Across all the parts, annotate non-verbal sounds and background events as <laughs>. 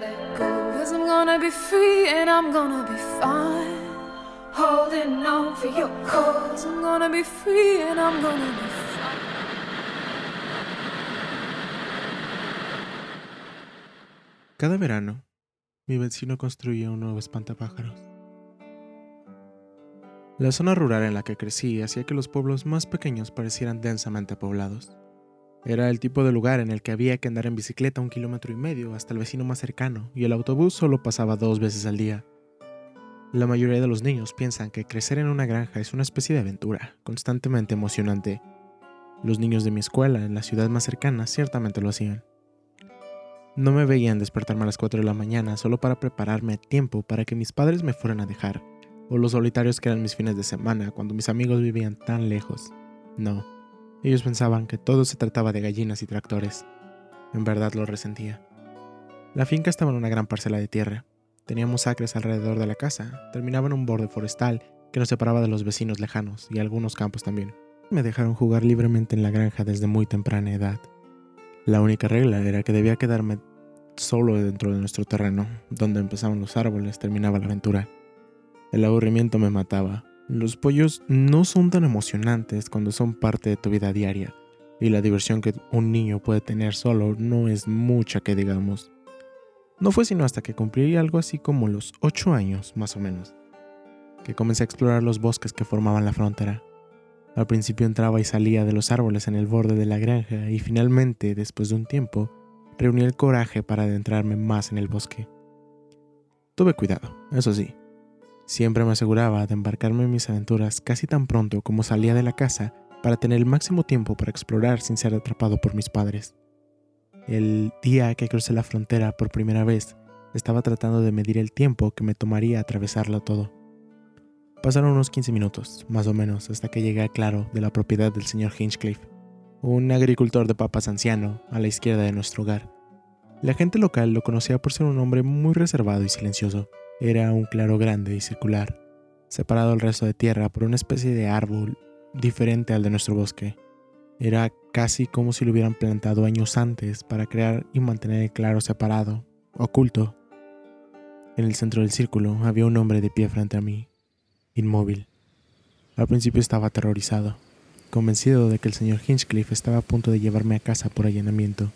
let go. Cause I'm gonna be free and I'm gonna be fine. Holding on for your cause. I'm gonna be free and I'm gonna be fine. Cada verano, mi vecino construía un nuevo espantapájaros. La zona rural en la que crecí hacía que los pueblos más pequeños parecieran densamente poblados. Era el tipo de lugar en el que había que andar en bicicleta un kilómetro y medio hasta el vecino más cercano y el autobús solo pasaba dos veces al día. La mayoría de los niños piensan que crecer en una granja es una especie de aventura, constantemente emocionante. Los niños de mi escuela en la ciudad más cercana ciertamente lo hacían. No me veían despertarme a las 4 de la mañana solo para prepararme a tiempo para que mis padres me fueran a dejar, o los solitarios que eran mis fines de semana cuando mis amigos vivían tan lejos. No, ellos pensaban que todo se trataba de gallinas y tractores. En verdad lo resentía. La finca estaba en una gran parcela de tierra. Teníamos acres alrededor de la casa, terminaba en un borde forestal que nos separaba de los vecinos lejanos y algunos campos también. Me dejaron jugar libremente en la granja desde muy temprana edad. La única regla era que debía quedarme solo dentro de nuestro terreno, donde empezaban los árboles, terminaba la aventura. El aburrimiento me mataba. Los pollos no son tan emocionantes cuando son parte de tu vida diaria, y la diversión que un niño puede tener solo no es mucha que digamos. No fue sino hasta que cumplí algo así como los 8 años, más o menos, que comencé a explorar los bosques que formaban la frontera. Al principio entraba y salía de los árboles en el borde de la granja y finalmente, después de un tiempo, reuní el coraje para adentrarme más en el bosque. Tuve cuidado, eso sí, Siempre me aseguraba de embarcarme en mis aventuras casi tan pronto como salía de la casa para tener el máximo tiempo para explorar sin ser atrapado por mis padres. El día que crucé la frontera por primera vez, estaba tratando de medir el tiempo que me tomaría atravesarlo todo. Pasaron unos 15 minutos, más o menos, hasta que llegué a Claro de la propiedad del señor Hinchcliffe, un agricultor de papas anciano a la izquierda de nuestro hogar. La gente local lo conocía por ser un hombre muy reservado y silencioso. Era un claro grande y circular, separado del resto de tierra por una especie de árbol diferente al de nuestro bosque. Era casi como si lo hubieran plantado años antes para crear y mantener el claro separado, oculto. En el centro del círculo había un hombre de pie frente a mí, inmóvil. Al principio estaba aterrorizado, convencido de que el señor Hinchcliffe estaba a punto de llevarme a casa por allanamiento.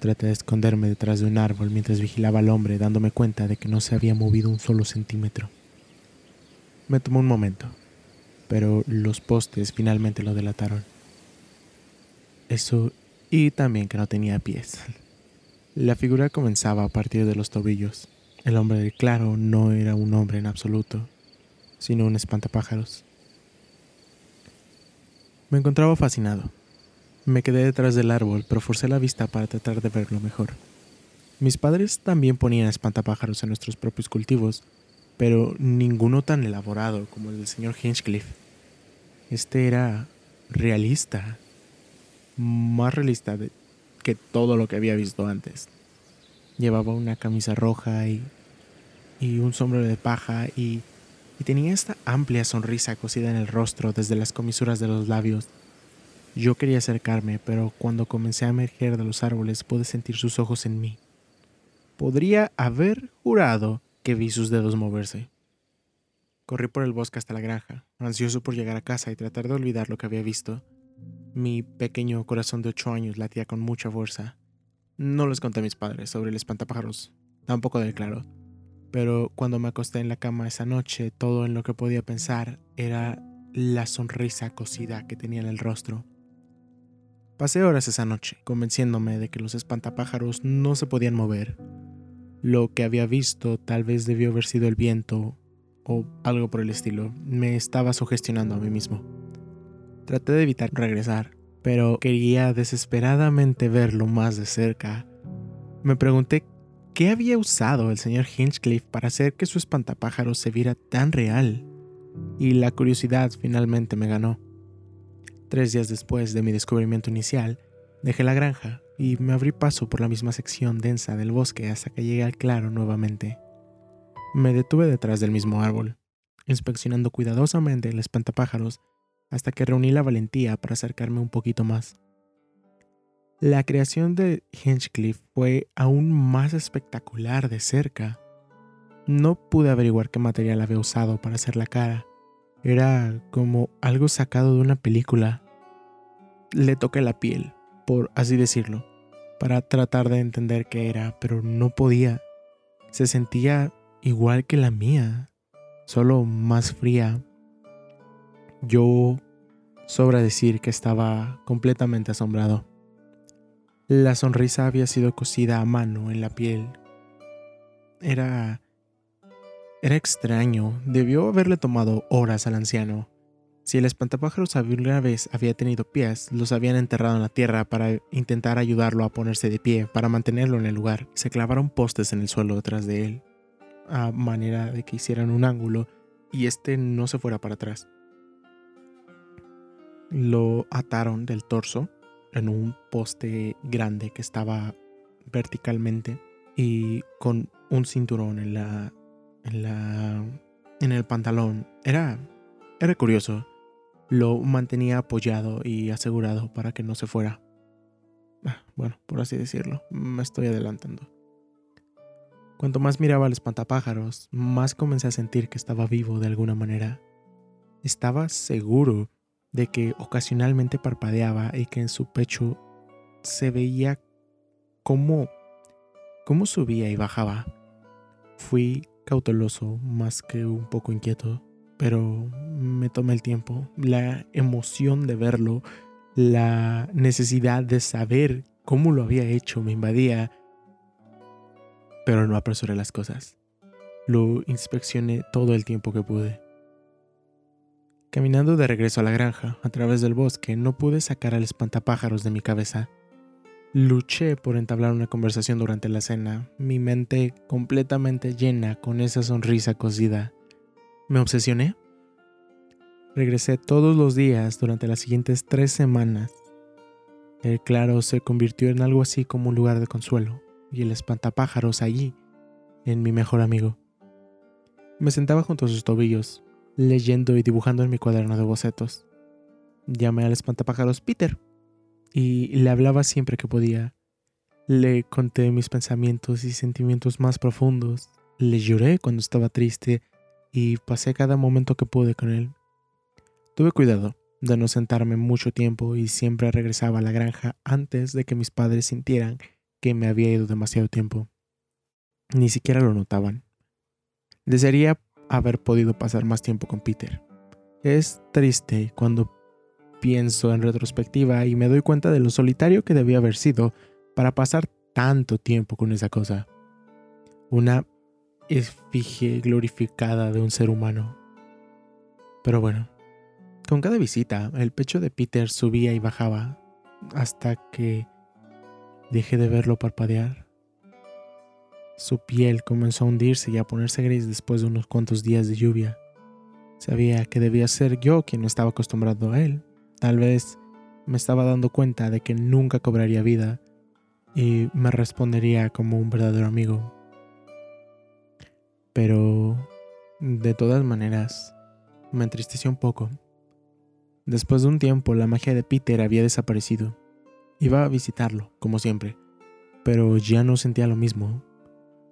Traté de esconderme detrás de un árbol mientras vigilaba al hombre, dándome cuenta de que no se había movido un solo centímetro. Me tomó un momento, pero los postes finalmente lo delataron. Eso y también que no tenía pies. La figura comenzaba a partir de los tobillos. El hombre del claro no era un hombre en absoluto, sino un espantapájaros. Me encontraba fascinado. Me quedé detrás del árbol, pero forcé la vista para tratar de verlo mejor. Mis padres también ponían espantapájaros en nuestros propios cultivos, pero ninguno tan elaborado como el del señor Hinchcliffe. Este era realista, más realista que todo lo que había visto antes. Llevaba una camisa roja y, y un sombrero de paja y, y tenía esta amplia sonrisa cosida en el rostro desde las comisuras de los labios yo quería acercarme, pero cuando comencé a emerger de los árboles pude sentir sus ojos en mí. Podría haber jurado que vi sus dedos moverse. Corrí por el bosque hasta la granja, ansioso por llegar a casa y tratar de olvidar lo que había visto. Mi pequeño corazón de ocho años latía con mucha fuerza. No les conté a mis padres sobre el espantapájaros, tampoco del claro. Pero cuando me acosté en la cama esa noche, todo en lo que podía pensar era la sonrisa cosida que tenía en el rostro. Pasé horas esa noche, convenciéndome de que los espantapájaros no se podían mover. Lo que había visto tal vez debió haber sido el viento o algo por el estilo. Me estaba sugestionando a mí mismo. Traté de evitar regresar, pero quería desesperadamente verlo más de cerca. Me pregunté qué había usado el señor Hinchcliffe para hacer que su espantapájaros se viera tan real. Y la curiosidad finalmente me ganó. Tres días después de mi descubrimiento inicial, dejé la granja y me abrí paso por la misma sección densa del bosque hasta que llegué al claro nuevamente. Me detuve detrás del mismo árbol, inspeccionando cuidadosamente el espantapájaros hasta que reuní la valentía para acercarme un poquito más. La creación de Hinchcliffe fue aún más espectacular de cerca. No pude averiguar qué material había usado para hacer la cara. Era como algo sacado de una película. Le toqué la piel, por así decirlo, para tratar de entender qué era, pero no podía. Se sentía igual que la mía, solo más fría. Yo sobra decir que estaba completamente asombrado. La sonrisa había sido cosida a mano en la piel. Era... Era extraño. Debió haberle tomado horas al anciano. Si el espantapájaros alguna vez había tenido pies, los habían enterrado en la tierra para intentar ayudarlo a ponerse de pie, para mantenerlo en el lugar. Se clavaron postes en el suelo detrás de él, a manera de que hicieran un ángulo y este no se fuera para atrás. Lo ataron del torso en un poste grande que estaba verticalmente y con un cinturón en la en la en el pantalón. Era era curioso. Lo mantenía apoyado y asegurado para que no se fuera. Ah, bueno, por así decirlo, me estoy adelantando. Cuanto más miraba al espantapájaros, más comencé a sentir que estaba vivo de alguna manera. Estaba seguro de que ocasionalmente parpadeaba y que en su pecho se veía cómo, cómo subía y bajaba. Fui cauteloso más que un poco inquieto, pero me tomé el tiempo, la emoción de verlo, la necesidad de saber cómo lo había hecho me invadía, pero no apresuré las cosas. Lo inspeccioné todo el tiempo que pude. Caminando de regreso a la granja, a través del bosque, no pude sacar al espantapájaros de mi cabeza. Luché por entablar una conversación durante la cena, mi mente completamente llena con esa sonrisa cosida. ¿Me obsesioné? Regresé todos los días durante las siguientes tres semanas. El claro se convirtió en algo así como un lugar de consuelo, y el espantapájaros allí, en mi mejor amigo. Me sentaba junto a sus tobillos, leyendo y dibujando en mi cuaderno de bocetos. Llamé al espantapájaros Peter y le hablaba siempre que podía. Le conté mis pensamientos y sentimientos más profundos. Le lloré cuando estaba triste y pasé cada momento que pude con él. Tuve cuidado de no sentarme mucho tiempo y siempre regresaba a la granja antes de que mis padres sintieran que me había ido demasiado tiempo. Ni siquiera lo notaban. Desearía haber podido pasar más tiempo con Peter. Es triste cuando pienso en retrospectiva y me doy cuenta de lo solitario que debía haber sido para pasar tanto tiempo con esa cosa. Una efigie glorificada de un ser humano. Pero bueno, con cada visita el pecho de Peter subía y bajaba hasta que dejé de verlo parpadear. Su piel comenzó a hundirse y a ponerse gris después de unos cuantos días de lluvia. Sabía que debía ser yo quien no estaba acostumbrado a él. Tal vez me estaba dando cuenta de que nunca cobraría vida y me respondería como un verdadero amigo. Pero, de todas maneras, me entristeció un poco. Después de un tiempo, la magia de Peter había desaparecido. Iba a visitarlo, como siempre, pero ya no sentía lo mismo.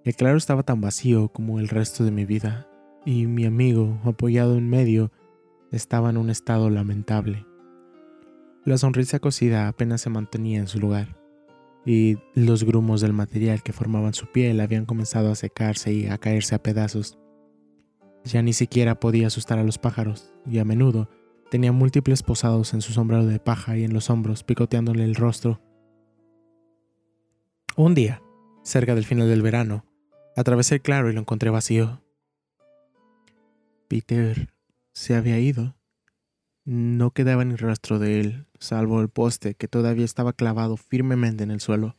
El claro estaba tan vacío como el resto de mi vida, y mi amigo, apoyado en medio, estaba en un estado lamentable. La sonrisa cosida apenas se mantenía en su lugar, y los grumos del material que formaban su piel habían comenzado a secarse y a caerse a pedazos. Ya ni siquiera podía asustar a los pájaros, y a menudo tenía múltiples posados en su sombrero de paja y en los hombros, picoteándole el rostro. Un día, cerca del final del verano, Atravesé el claro y lo encontré vacío. Peter se había ido. No quedaba ni rastro de él, salvo el poste que todavía estaba clavado firmemente en el suelo.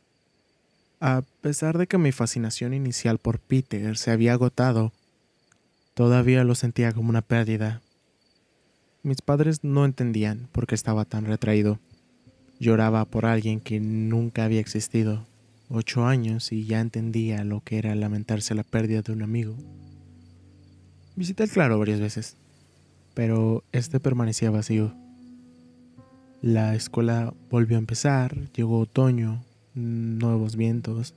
A pesar de que mi fascinación inicial por Peter se había agotado, todavía lo sentía como una pérdida. Mis padres no entendían por qué estaba tan retraído. Lloraba por alguien que nunca había existido ocho años y ya entendía lo que era lamentarse la pérdida de un amigo. Visité el claro varias veces, pero este permanecía vacío. La escuela volvió a empezar, llegó otoño, nuevos vientos.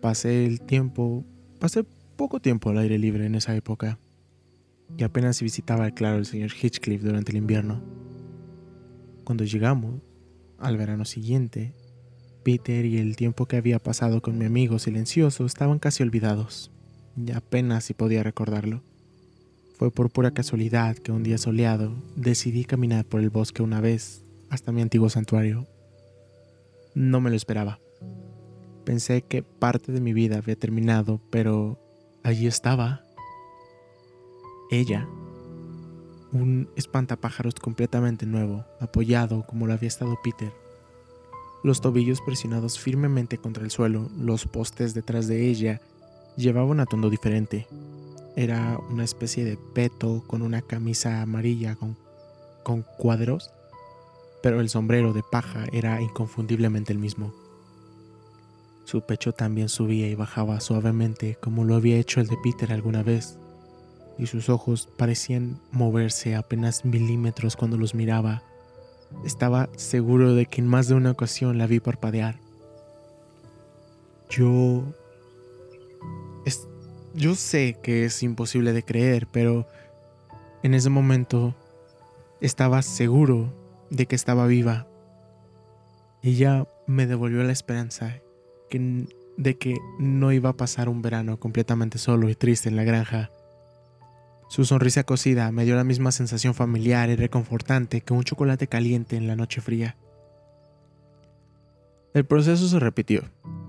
Pasé el tiempo, pasé poco tiempo al aire libre en esa época y apenas visitaba el claro el señor Hitchcliff durante el invierno. Cuando llegamos al verano siguiente, Peter y el tiempo que había pasado con mi amigo silencioso estaban casi olvidados, y apenas si podía recordarlo. Fue por pura casualidad que un día soleado decidí caminar por el bosque una vez hasta mi antiguo santuario. No me lo esperaba. Pensé que parte de mi vida había terminado, pero allí estaba. Ella, un espantapájaros completamente nuevo, apoyado como lo había estado Peter. Los tobillos presionados firmemente contra el suelo, los postes detrás de ella llevaban un atuendo diferente. Era una especie de peto con una camisa amarilla con, con cuadros, pero el sombrero de paja era inconfundiblemente el mismo. Su pecho también subía y bajaba suavemente como lo había hecho el de Peter alguna vez y sus ojos parecían moverse apenas milímetros cuando los miraba. Estaba seguro de que en más de una ocasión la vi parpadear. Yo... yo sé que es imposible de creer, pero en ese momento estaba seguro de que estaba viva. Ella me devolvió la esperanza de que no iba a pasar un verano completamente solo y triste en la granja. Su sonrisa cocida me dio la misma sensación familiar y reconfortante que un chocolate caliente en la noche fría. El proceso se repitió,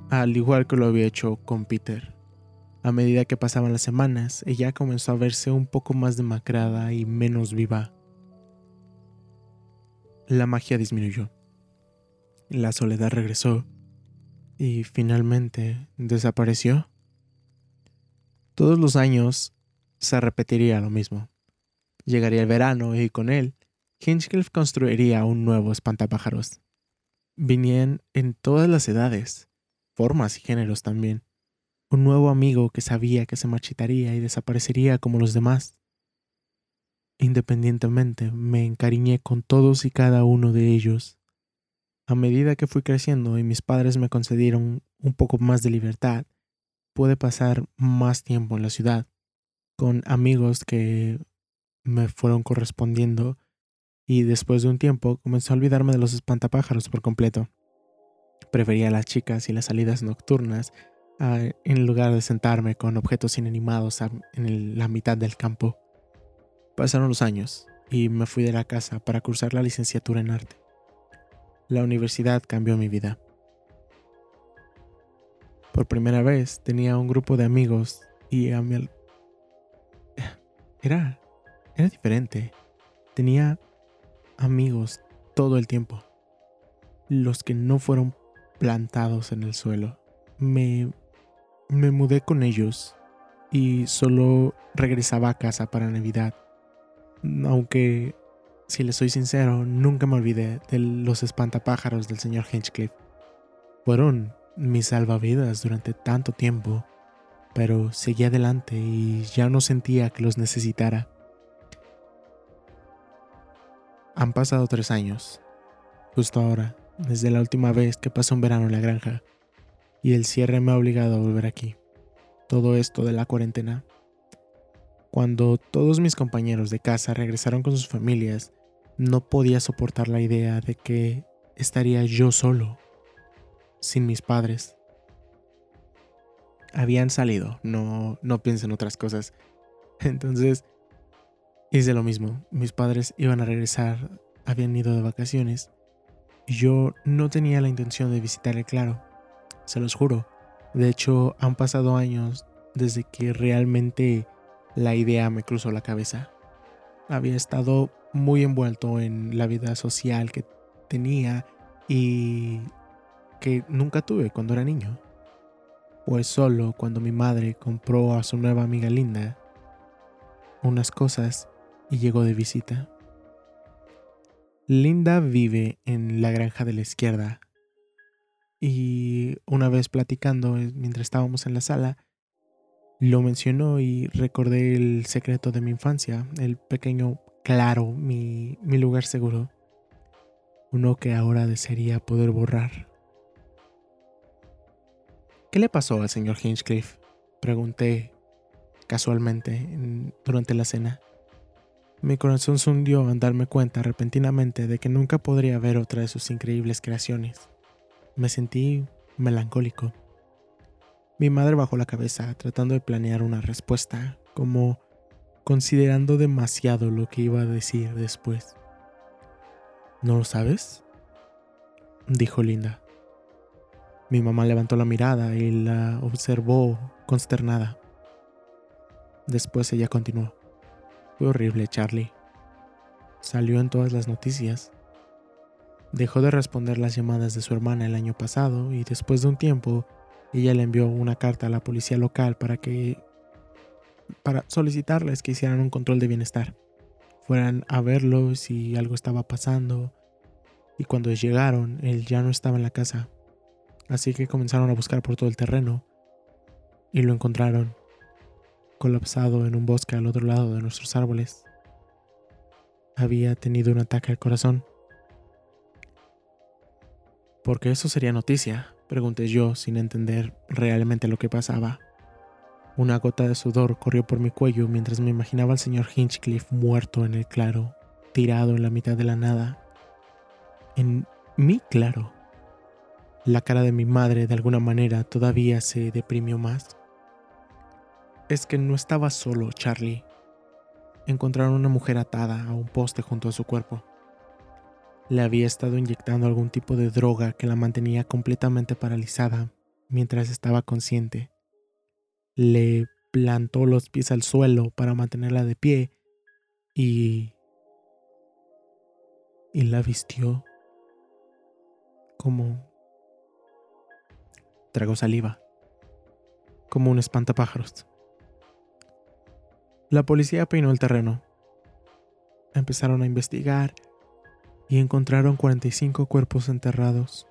al igual que lo había hecho con Peter. A medida que pasaban las semanas, ella comenzó a verse un poco más demacrada y menos viva. La magia disminuyó. La soledad regresó y finalmente desapareció. Todos los años se repetiría lo mismo. Llegaría el verano y con él, Hinchcliffe construiría un nuevo espantapájaros. Vinían en todas las edades, formas y géneros también. Un nuevo amigo que sabía que se marchitaría y desaparecería como los demás. Independientemente, me encariñé con todos y cada uno de ellos. A medida que fui creciendo y mis padres me concedieron un poco más de libertad, pude pasar más tiempo en la ciudad con amigos que me fueron correspondiendo y después de un tiempo comencé a olvidarme de los espantapájaros por completo. Prefería las chicas y las salidas nocturnas en lugar de sentarme con objetos inanimados en la mitad del campo. Pasaron los años y me fui de la casa para cursar la licenciatura en arte. La universidad cambió mi vida. Por primera vez tenía un grupo de amigos y a mi, <sighs> era, era diferente. Tenía amigos todo el tiempo. Los que no fueron plantados en el suelo. Me, me mudé con ellos y solo regresaba a casa para Navidad. Aunque, si le soy sincero, nunca me olvidé de los espantapájaros del señor Hinchcliffe. Fueron mis salvavidas durante tanto tiempo pero seguí adelante y ya no sentía que los necesitara. Han pasado tres años, justo ahora, desde la última vez que pasé un verano en la granja, y el cierre me ha obligado a volver aquí. Todo esto de la cuarentena. Cuando todos mis compañeros de casa regresaron con sus familias, no podía soportar la idea de que estaría yo solo, sin mis padres habían salido, no, no piensen otras cosas. <laughs> Entonces hice lo mismo, mis padres iban a regresar, habían ido de vacaciones y yo no tenía la intención de visitar el claro, se los juro. De hecho, han pasado años desde que realmente la idea me cruzó la cabeza. Había estado muy envuelto en la vida social que tenía y que nunca tuve cuando era niño pues solo cuando mi madre compró a su nueva amiga Linda unas cosas y llegó de visita. Linda vive en la granja de la izquierda y una vez platicando eh, mientras estábamos en la sala, lo mencionó y recordé el secreto de mi infancia, el pequeño claro, mi, mi lugar seguro. uno que ahora desearía poder borrar. ¿Qué le pasó al señor Hinchcliffe? Pregunté casualmente durante la cena. Mi corazón se hundió al darme cuenta repentinamente de que nunca podría ver otra de sus increíbles creaciones. Me sentí melancólico. Mi madre bajó la cabeza tratando de planear una respuesta, como considerando demasiado lo que iba a decir después. ¿No lo sabes? dijo Linda. Mi mamá levantó la mirada y la observó consternada. Después ella continuó. Fue horrible, Charlie. Salió en todas las noticias. Dejó de responder las llamadas de su hermana el año pasado y después de un tiempo ella le envió una carta a la policía local para que para solicitarles que hicieran un control de bienestar. Fueran a verlo si algo estaba pasando. Y cuando llegaron, él ya no estaba en la casa. Así que comenzaron a buscar por todo el terreno. Y lo encontraron, colapsado en un bosque al otro lado de nuestros árboles. Había tenido un ataque al corazón. Porque eso sería noticia, pregunté yo sin entender realmente lo que pasaba. Una gota de sudor corrió por mi cuello mientras me imaginaba al señor Hinchcliffe muerto en el claro, tirado en la mitad de la nada. En mi claro. La cara de mi madre de alguna manera todavía se deprimió más. Es que no estaba solo, Charlie. Encontraron una mujer atada a un poste junto a su cuerpo le había estado inyectando algún tipo de droga que la mantenía completamente paralizada mientras estaba consciente. Le plantó los pies al suelo para mantenerla de pie y... y la vistió como... Tragó saliva, como un espantapájaros. La policía peinó el terreno. Empezaron a investigar y encontraron 45 cuerpos enterrados.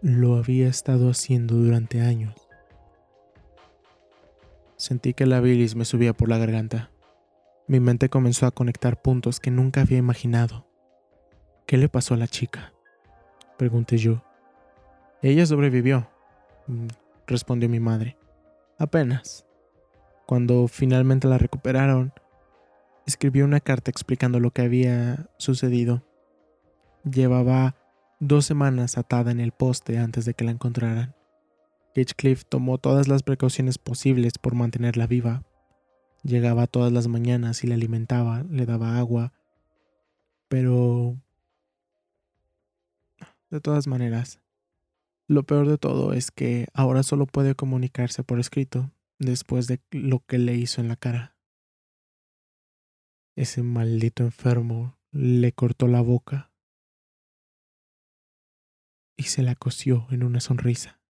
Lo había estado haciendo durante años. Sentí que la bilis me subía por la garganta. Mi mente comenzó a conectar puntos que nunca había imaginado. ¿Qué le pasó a la chica? Pregunté yo. Ella sobrevivió, mm, respondió mi madre. Apenas. Cuando finalmente la recuperaron, escribió una carta explicando lo que había sucedido. Llevaba dos semanas atada en el poste antes de que la encontraran. Hitchcliff tomó todas las precauciones posibles por mantenerla viva. Llegaba todas las mañanas y la alimentaba, le daba agua. Pero... De todas maneras, lo peor de todo es que ahora solo puede comunicarse por escrito después de lo que le hizo en la cara. Ese maldito enfermo le cortó la boca y se la cosió en una sonrisa.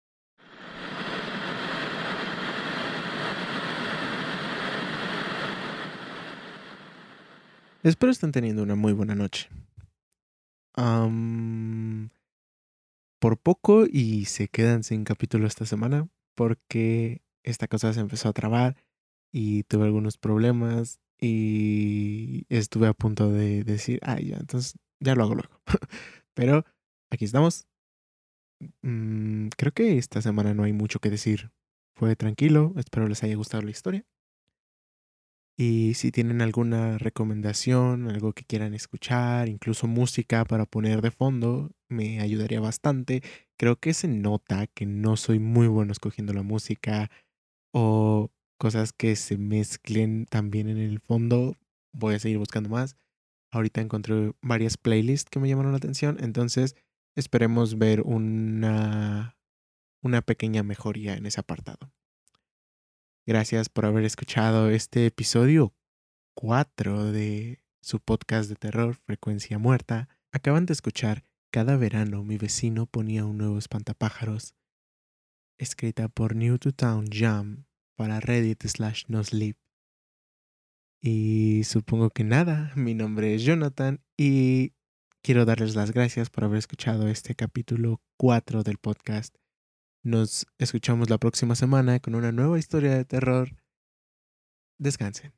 Espero estén teniendo una muy buena noche. por poco y se quedan sin capítulo esta semana porque esta cosa se empezó a trabar y tuve algunos problemas y estuve a punto de decir, ay, ya, entonces ya lo hago luego. <laughs> Pero aquí estamos. Mm, creo que esta semana no hay mucho que decir. Fue tranquilo, espero les haya gustado la historia. Y si tienen alguna recomendación, algo que quieran escuchar, incluso música para poner de fondo, me ayudaría bastante. Creo que se nota que no soy muy bueno escogiendo la música o cosas que se mezclen también en el fondo. Voy a seguir buscando más. Ahorita encontré varias playlists que me llamaron la atención, entonces esperemos ver una, una pequeña mejoría en ese apartado. Gracias por haber escuchado este episodio 4 de su podcast de terror Frecuencia Muerta. Acaban de escuchar Cada verano mi vecino ponía un nuevo espantapájaros, escrita por New to Town Jam para Reddit slash no sleep. Y supongo que nada, mi nombre es Jonathan y quiero darles las gracias por haber escuchado este capítulo 4 del podcast. Nos escuchamos la próxima semana con una nueva historia de terror. Descansen.